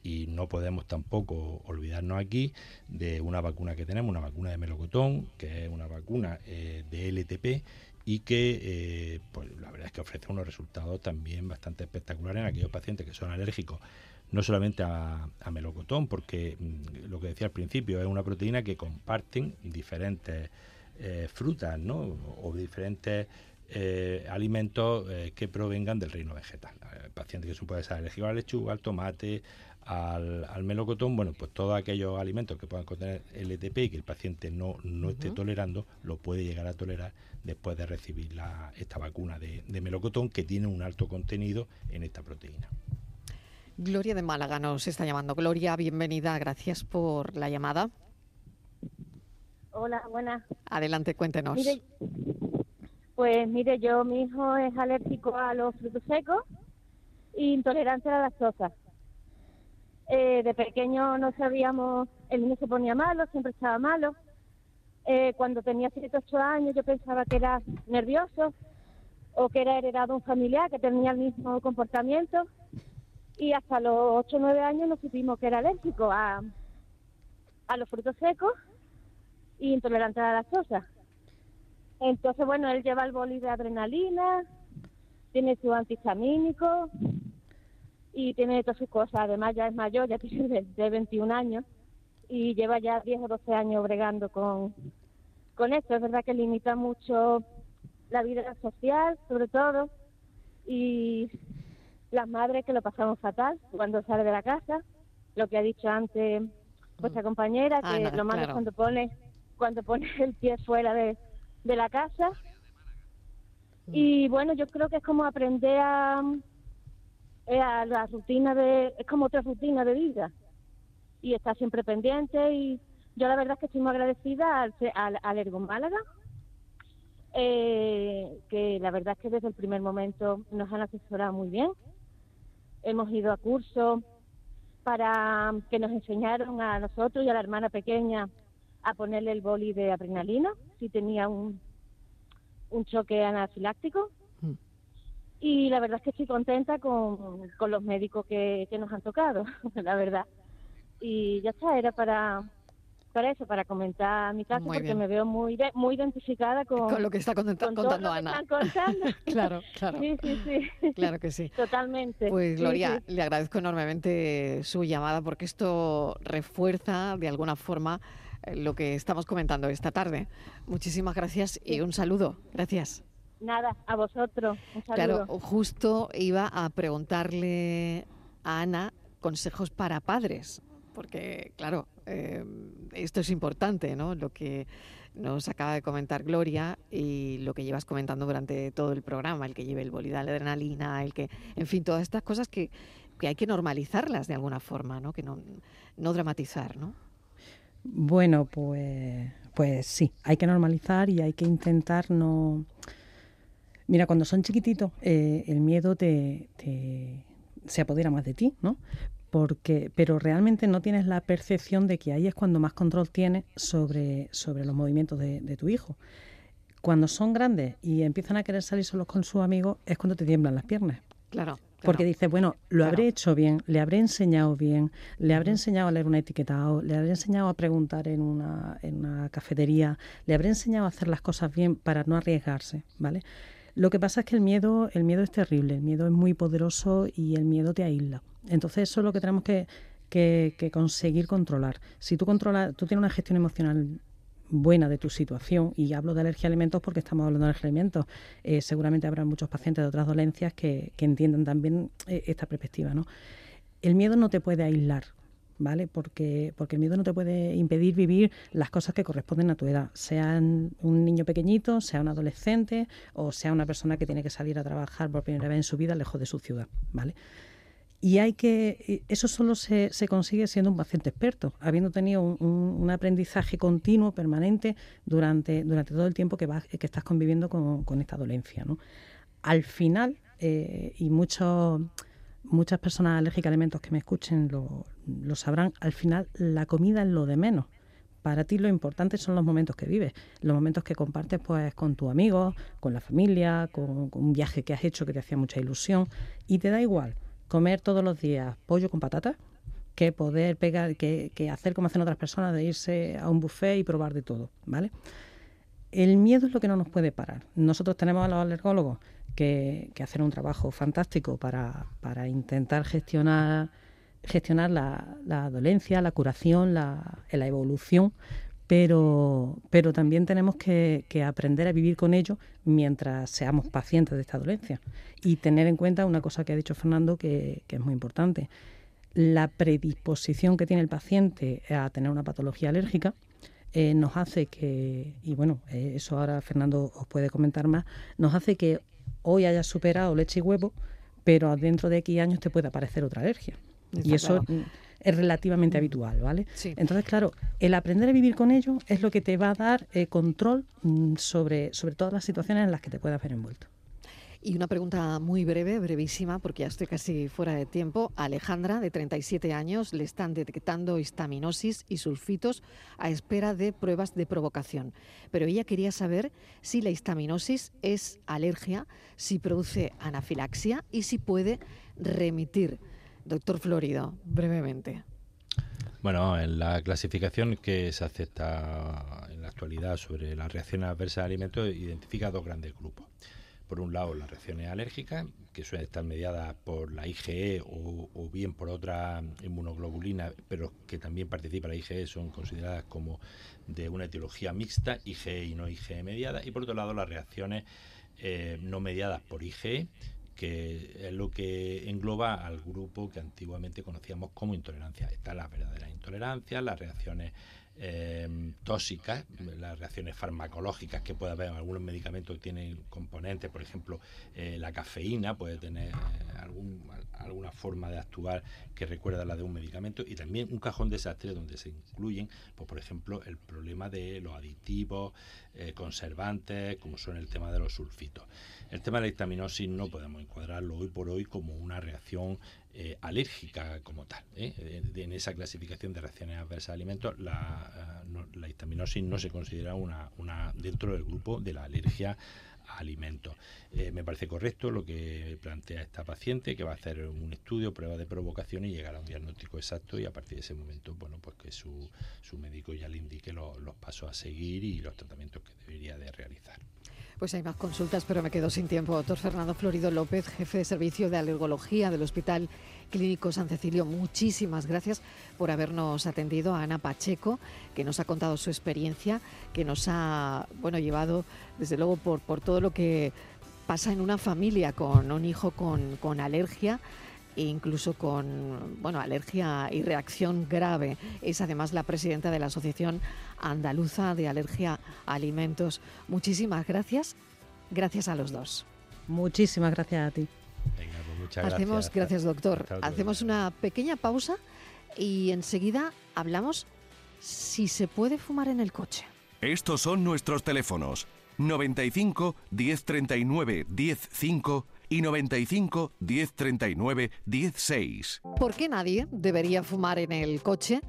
Y no podemos tampoco olvidarnos aquí de una vacuna que tenemos, una vacuna de melocotón, que es una vacuna eh, de LTP y que eh, pues la verdad es que ofrece unos resultados también bastante espectaculares en aquellos pacientes que son alérgicos no solamente a, melocotón, porque mm, lo que decía al principio es una proteína que comparten diferentes eh, frutas ¿no? o diferentes alimentos que provengan del reino vegetal. El paciente que puede ser alérgico a la lechuga, al tomate, al, melocotón, bueno, pues todos aquellos alimentos que puedan contener LTP y que el paciente no, no esté tolerando, lo puede llegar a tolerar después de recibir la, esta vacuna de, de melocotón que tiene un alto contenido en esta proteína. Gloria de Málaga nos está llamando. Gloria, bienvenida, gracias por la llamada. Hola, buenas. Adelante, cuéntenos. pues mire, yo, mi hijo es alérgico a los frutos secos e intolerante a la lactosa. Eh, de pequeño no sabíamos, el niño se ponía malo, siempre estaba malo. Eh, cuando tenía 7 8 años yo pensaba que era nervioso o que era heredado un familiar que tenía el mismo comportamiento y hasta los 8 o 9 años no supimos que era alérgico a, a los frutos secos y intolerante a la lactosa. Entonces, bueno, él lleva el boli de adrenalina, tiene su antihistamínico y tiene todas sus cosas. Además, ya es mayor, ya tiene de, 21 años y lleva ya 10 o 12 años bregando con, con esto. Es verdad que limita mucho la vida social, sobre todo, y las madres que lo pasamos fatal cuando sale de la casa. Lo que ha dicho antes vuestra compañera, que lo malo es cuando pone cuando pone el pie fuera de, la casa. Mm. Y bueno, yo creo que es como aprender a, eh, a la rutina de, es como otra rutina de vida. Y está siempre pendiente y yo la verdad es que estoy muy agradecida al, al, al Ergo Málaga, eh, que la verdad es que desde el primer momento nos han asesorado muy bien. Hemos ido a cursos para que nos enseñaron a nosotros y a la hermana pequeña a ponerle el boli de adrenalina si tenía un, un choque anafiláctico. Y la verdad es que estoy contenta con, con los médicos que, que nos han tocado, la verdad. Y ya está, era para, para eso, para comentar mi caso, porque me veo muy muy identificada con, lo que está contando Ana. claro, claro. Sí, sí, sí. Claro que sí. Totalmente. Pues Gloria, le agradezco enormemente su llamada porque esto refuerza de alguna forma eh, lo que estamos comentando esta tarde. Muchísimas gracias y un saludo. Gracias. Nada, a vosotros. Un saludo. Claro, justo iba a preguntarle a Ana consejos para padres, porque claro, eh, esto es importante, ¿no? Lo que nos acaba de comentar Gloria y lo que llevas comentando durante todo el programa, el que lleve el bolidal de adrenalina, el que, en fin, todas estas cosas que, que hay que normalizarlas de alguna forma, ¿no? Que no, no dramatizar, ¿no? Bueno, pues, pues sí, hay que normalizar y hay que intentar no... Mira, cuando son chiquititos, eh, el miedo te, se apodera más de ti, ¿no? Porque, pero realmente no tienes la percepción de que ahí es cuando más control tienes sobre, sobre los movimientos de, de tu hijo. Cuando son grandes y empiezan a querer salir solos con sus amigos, es cuando te tiemblan las piernas. Claro. Porque dice, bueno, lo habré hecho bien, le habré enseñado bien, le habré enseñado a leer un etiquetado, le habré enseñado a preguntar en una, en una cafetería, le habré enseñado a hacer las cosas bien para no arriesgarse, ¿vale? Lo que pasa es que el miedo, el miedo es terrible, el miedo es muy poderoso y el miedo te aísla. Entonces eso es lo que tenemos que, conseguir controlar. Si tú controlas, tú tienes una gestión emocional buena de tu situación. Y hablo de alergia a alimentos porque estamos hablando de alergia alimentos. Eh, seguramente habrá muchos pacientes de otras dolencias que, que entiendan también eh, esta perspectiva. ¿no? El miedo no te puede aislar. ¿Vale? Porque, porque el miedo no te puede impedir vivir las cosas que corresponden a tu edad, sea un niño pequeñito, sea un adolescente o sea una persona que tiene que salir a trabajar por primera vez en su vida lejos de su ciudad, ¿vale? Y hay que, eso solo se, se, consigue siendo un paciente experto, habiendo tenido un, aprendizaje continuo, permanente, durante, durante todo el tiempo que, vas, que estás conviviendo con, esta dolencia. ¿no? Al final, eh, y muchos, muchas personas alérgicas a alimentos que me escuchen lo, lo sabrán, al final la comida es lo de menos para ti lo importante son los momentos que vives, los momentos que compartes pues con tus amigos, con la familia, con, un viaje que has hecho que te hacía mucha ilusión y te da igual comer todos los días pollo con patatas que poder pegar, que, hacer como hacen otras personas, de irse a un buffet y probar de todo, ¿vale? El miedo es lo que no nos puede parar. Nosotros tenemos a los alergólogos que, que hacer un trabajo fantástico para, para intentar gestionar, gestionar la, la, dolencia, la curación, la, la evolución, pero, pero también tenemos que, aprender a vivir con ello mientras seamos pacientes de esta dolencia. Y tener en cuenta una cosa que ha dicho Fernando que, es muy importante. La predisposición que tiene el paciente a tener una patología alérgica eh, nos hace que, y bueno, eh, eso ahora Fernando os puede comentar más, nos hace que hoy hayas superado leche y huevo, pero dentro de X años te puede aparecer otra alergia. y eso es relativamente mm. habitual, ¿vale? Entonces, claro, el aprender a vivir con ello es lo que te va a dar eh, control mm, sobre, sobre todas las situaciones en las que te puedas ver envuelto. Y una pregunta muy breve, brevísima, porque ya estoy casi fuera de tiempo. A Alejandra, de 37 años, le están detectando histaminosis y sulfitos a espera de pruebas de provocación. Pero ella quería saber si la histaminosis es alergia, si produce anafilaxia y si puede remitir. Doctor Florido, brevemente. Bueno, en la clasificación que se acepta en la actualidad sobre las reacciones adversas a alimentos identifica dos grandes grupos. Por un lado, las reacciones alérgicas, que suelen estar mediadas por la IgE o, bien por otra inmunoglobulina, pero que también participa la IgE, son consideradas como de una etiología mixta, IgE y no IgE mediada. Y por otro lado, las reacciones eh, no mediadas por IgE, que es lo que engloba al grupo que antiguamente conocíamos como intolerancia. Están las verdaderas intolerancias, las reacciones eh, tóxicas, las reacciones farmacológicas que puede haber. Algunos medicamentos tienen componentes, por ejemplo, eh, la cafeína puede tener algún, alguna forma de actuar que recuerda a la de un medicamento y también un cajón desastre donde se incluyen, pues, por ejemplo, el problema de los aditivos, eh, conservantes, como son el tema de los sulfitos. El tema de la histaminosis no podemos encuadrarlo hoy por hoy como una reacción eh, alérgica como tal. ¿eh? En esa clasificación de reacciones adversas a alimentos, la, la histaminosis no se considera una, una dentro del grupo de la alergia a alimentos. me parece correcto lo que plantea esta paciente, que va a hacer un estudio, prueba de provocación y llegar a un diagnóstico exacto y a partir de ese momento, bueno, pues que su, su médico ya le indique los pasos a seguir y los tratamientos que debería de realizar. Pues hay más consultas, pero me quedo sin tiempo. Doctor Fernando Florido López, jefe de servicio de alergología del Hospital Clínico San Cecilio, muchísimas gracias por habernos atendido. Ana Pacheco, que nos ha contado su experiencia, que nos ha bueno llevado, desde luego, por, por todo lo que pasa en una familia con un hijo con, con alergia e incluso con bueno, alergia y reacción grave. Es además la presidenta de la Asociación Andaluza de Alergia a Alimentos. Muchísimas gracias. Gracias a los dos. Muchísimas gracias a ti. Venga, pues muchas Hacemos, gracias. gracias doctor. Hacemos una pequeña pausa y enseguida hablamos si se puede fumar en el coche. Estos son nuestros teléfonos 95 1039 105 y 95 1039 16. ¿Por qué nadie debería fumar en el coche?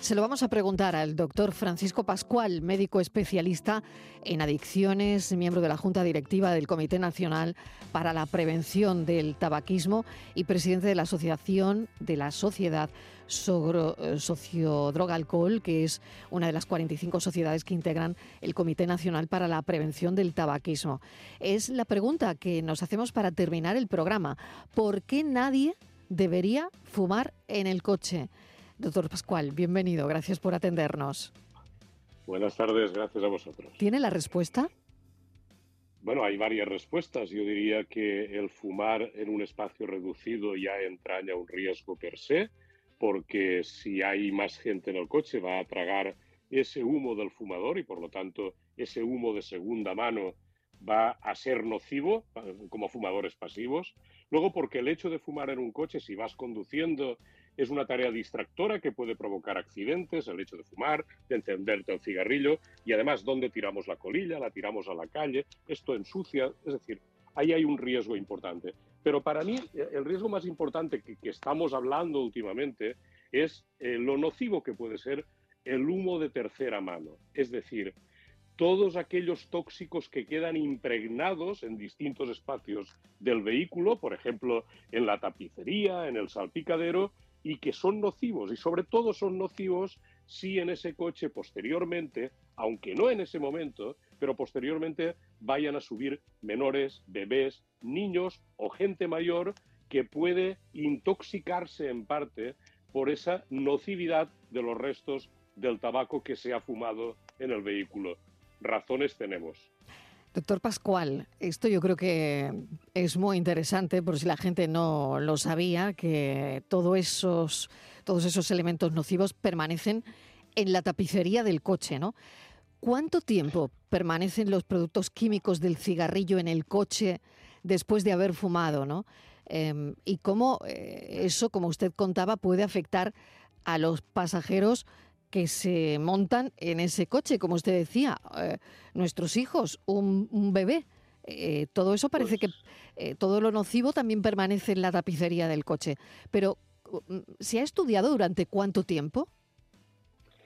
Se lo vamos a preguntar al doctor Francisco Pascual, médico especialista en adicciones, miembro de la Junta Directiva del Comité Nacional para la Prevención del Tabaquismo y presidente de la Asociación de la Sociedad eh, Sociodroga Alcohol, que es una de las 45 sociedades que integran el Comité Nacional para la Prevención del Tabaquismo. Es la pregunta que nos hacemos para terminar el programa. ¿Por qué nadie debería fumar en el coche? Doctor Pascual, bienvenido, gracias por atendernos. Buenas tardes, gracias a vosotros. ¿Tiene la respuesta? Bueno, hay varias respuestas. Yo diría que el fumar en un espacio reducido ya entraña un riesgo per se, porque si hay más gente en el coche va a tragar ese humo del fumador y por lo tanto ese humo de segunda mano va a ser nocivo como fumadores pasivos. Luego porque el hecho de fumar en un coche, si vas conduciendo, es una tarea distractora que puede provocar accidentes, el hecho de fumar, de encenderte el cigarrillo y además dónde tiramos la colilla, la tiramos a la calle, esto ensucia, es decir, ahí hay un riesgo importante. Pero para mí el riesgo más importante que, estamos hablando últimamente es eh, lo nocivo que puede ser el humo de tercera mano, es decir, todos aquellos tóxicos que quedan impregnados en distintos espacios del vehículo, por ejemplo, en la tapicería, en el salpicadero, y que son nocivos y sobre todo son nocivos si en ese coche posteriormente, aunque no en ese momento, pero posteriormente vayan a subir menores, bebés, niños o gente mayor que puede intoxicarse en parte por esa nocividad de los restos del tabaco que se ha fumado en el vehículo. Razones tenemos. Doctor Pascual, esto yo creo que es muy interesante, por si la gente no lo sabía, que todos esos, todos esos elementos nocivos permanecen en la tapicería del coche, ¿no? ¿Cuánto tiempo permanecen los productos químicos del cigarrillo en el coche después de haber fumado, ¿no? Em, y cómo eh, eso, como usted contaba, puede afectar a los pasajeros que se montan en ese coche, como usted decía, eh, nuestros hijos, un, bebé. Eh, todo eso parece que pues eh, todo lo nocivo también permanece en la tapicería del coche. Pero, mm, ¿se ha estudiado durante cuánto tiempo?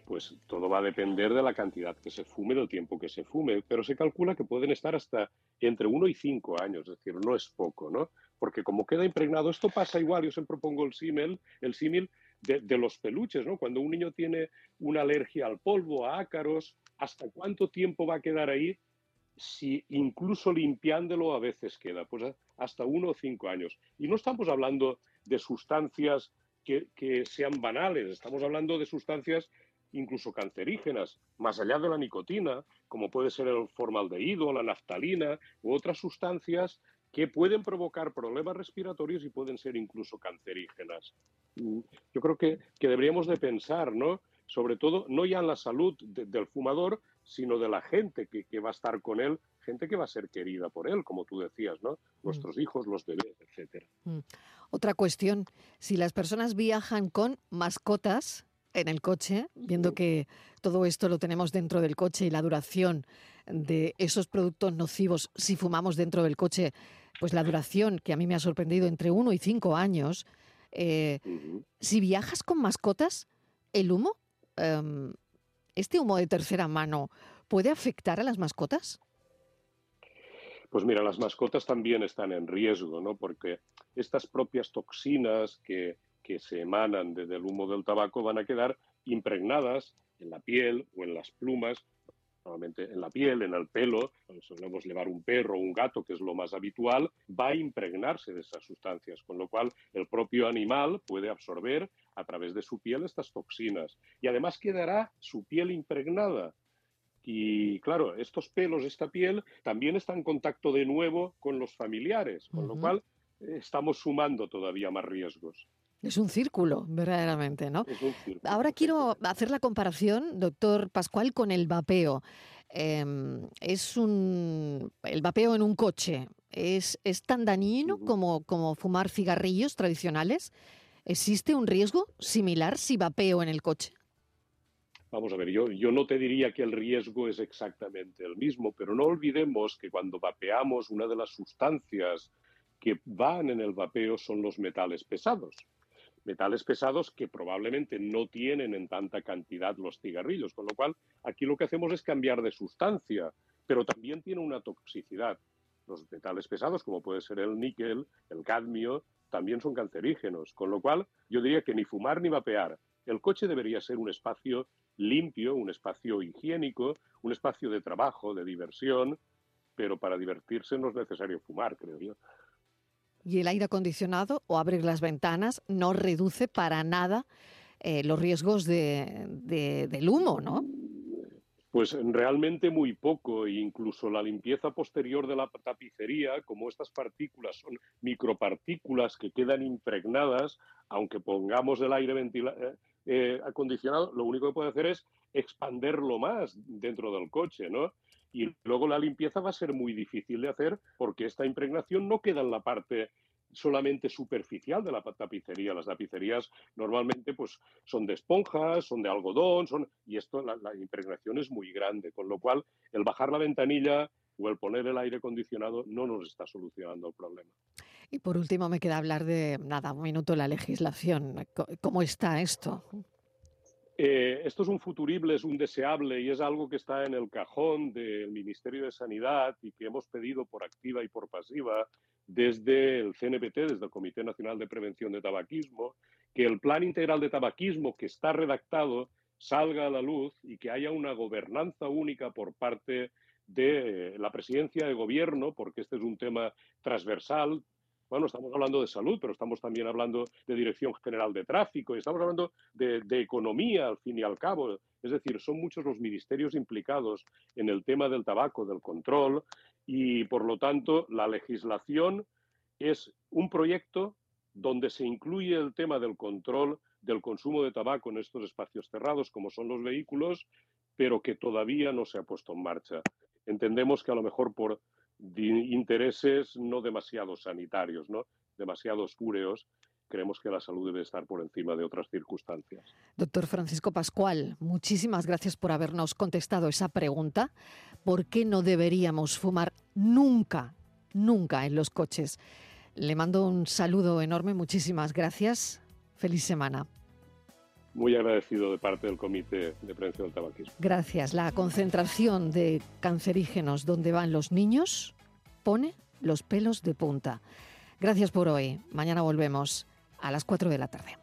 Pues todo va a depender de la cantidad que se fume, del tiempo que se fume, pero se calcula que pueden estar hasta entre uno y cinco años, es decir, no es poco, ¿no? Porque como queda impregnado, esto pasa igual, yo siempre pongo el símil, el símil de, los peluches, ¿no? Cuando un niño tiene una alergia al polvo, a ácaros, ¿hasta cuánto tiempo va a quedar ahí? Si incluso limpiándolo a veces queda, pues hasta uno o cinco años. Y no estamos hablando de sustancias que, que sean banales, estamos hablando de sustancias incluso cancerígenas, más allá de la nicotina, como puede ser el formaldehído, la naftalina u otras sustancias que pueden provocar problemas respiratorios y pueden ser incluso cancerígenas. Mm, yo creo que, deberíamos de pensar, ¿no? Sobre todo, no ya en la salud del fumador, sino de la gente que, va a estar con él, gente que va a ser querida por él, como tú decías, ¿no? Nuestros mm. hijos, los bebés, etcétera. Mm. Otra cuestión, si las personas viajan con mascotas, en el coche, viendo que todo esto lo tenemos dentro del coche y la duración de esos productos nocivos si fumamos dentro del coche, pues la duración que a mí me ha sorprendido entre uno y cinco años. Eh, si viajas con mascotas, el humo, em, este humo de tercera mano, ¿puede afectar a las mascotas? Pues mira, las mascotas también están en riesgo, ¿no? Porque estas propias toxinas que, que se emanan desde el humo del tabaco van a quedar impregnadas en la piel o en las plumas, normalmente en la piel, en el pelo, solemos llevar un perro o un gato, que es lo más habitual, va a impregnarse de esas sustancias, con lo cual el propio animal puede absorber a través de su piel estas toxinas y además quedará su piel impregnada. Y claro, estos pelos, esta piel, también está en contacto de nuevo con los familiares, con lo cual eh, estamos sumando todavía más riesgos. Es un círculo, verdaderamente, ¿no? Ahora quiero hacer la comparación, doctor Pascual, con el vapeo. Em, es un. El vapeo en un coche. ¿Es, es tan dañino como, como fumar cigarrillos tradicionales? ¿Existe un riesgo similar si vapeo en el coche? Vamos a ver, yo, yo no te diría que el riesgo es exactamente el mismo, pero no olvidemos que cuando vapeamos, una de las sustancias que van en el vapeo son los metales pesados metales pesados que probablemente no tienen en tanta cantidad los cigarrillos, con lo cual aquí lo que hacemos es cambiar de sustancia, pero también tiene una toxicidad. Los metales pesados, como puede ser el níquel, el cadmio, también son cancerígenos, con lo cual yo diría que ni fumar ni vapear. El coche debería ser un espacio limpio, un espacio higiénico, un espacio de trabajo, de diversión, pero para divertirse no es necesario fumar, creo yo y el aire acondicionado o abrir las ventanas no reduce para nada eh, los riesgos de, del humo, ¿no? Pues realmente muy poco, e incluso la limpieza posterior de la tapicería, como estas partículas son micropartículas que quedan impregnadas, aunque pongamos el aire eh, eh, acondicionado, lo único que puede hacer es expanderlo más dentro del coche, ¿no? Y luego la limpieza va a ser muy difícil de hacer porque esta impregnación no queda en la parte solamente superficial de la tapicería. Las tapicerías normalmente pues, son de esponjas, son de algodón, son, y esto la, impregnación es muy grande, con lo cual el bajar la ventanilla o el poner el aire acondicionado no nos está solucionando el problema. Y por último me queda hablar de, nada, un minuto, la legislación. ¿Cómo está esto? Eh, esto es un futurible, es un deseable y es algo que está en el cajón del Ministerio de Sanidad y que hemos pedido por activa y por pasiva desde el CNPT, desde el Comité Nacional de Prevención de Tabaquismo, que el Plan Integral de Tabaquismo que está redactado salga a la luz y que haya una gobernanza única por parte de la presidencia de gobierno, porque este es un tema transversal. Bueno, estamos hablando de salud, pero estamos también hablando de Dirección General de Tráfico y estamos hablando de, economía, al fin y al cabo. Es decir, son muchos los ministerios implicados en el tema del tabaco, del control, y por lo tanto la legislación es un proyecto donde se incluye el tema del control del consumo de tabaco en estos espacios cerrados, como son los vehículos, pero que todavía no se ha puesto en marcha. Entendemos que a lo mejor por intereses no demasiado sanitarios, ¿no? demasiado espúreos, creemos que la salud debe estar por encima de otras circunstancias. Doctor Francisco Pascual, muchísimas gracias por habernos contestado esa pregunta. ¿Por qué no deberíamos fumar nunca, nunca en los coches? Le mando un saludo enorme, muchísimas gracias. Feliz semana. Muy agradecido de parte del Comité de Prevención del Tabaquismo. Gracias. La concentración de cancerígenos donde van los niños pone los pelos de punta. Gracias por hoy. Mañana volvemos a las 4 de la tarde.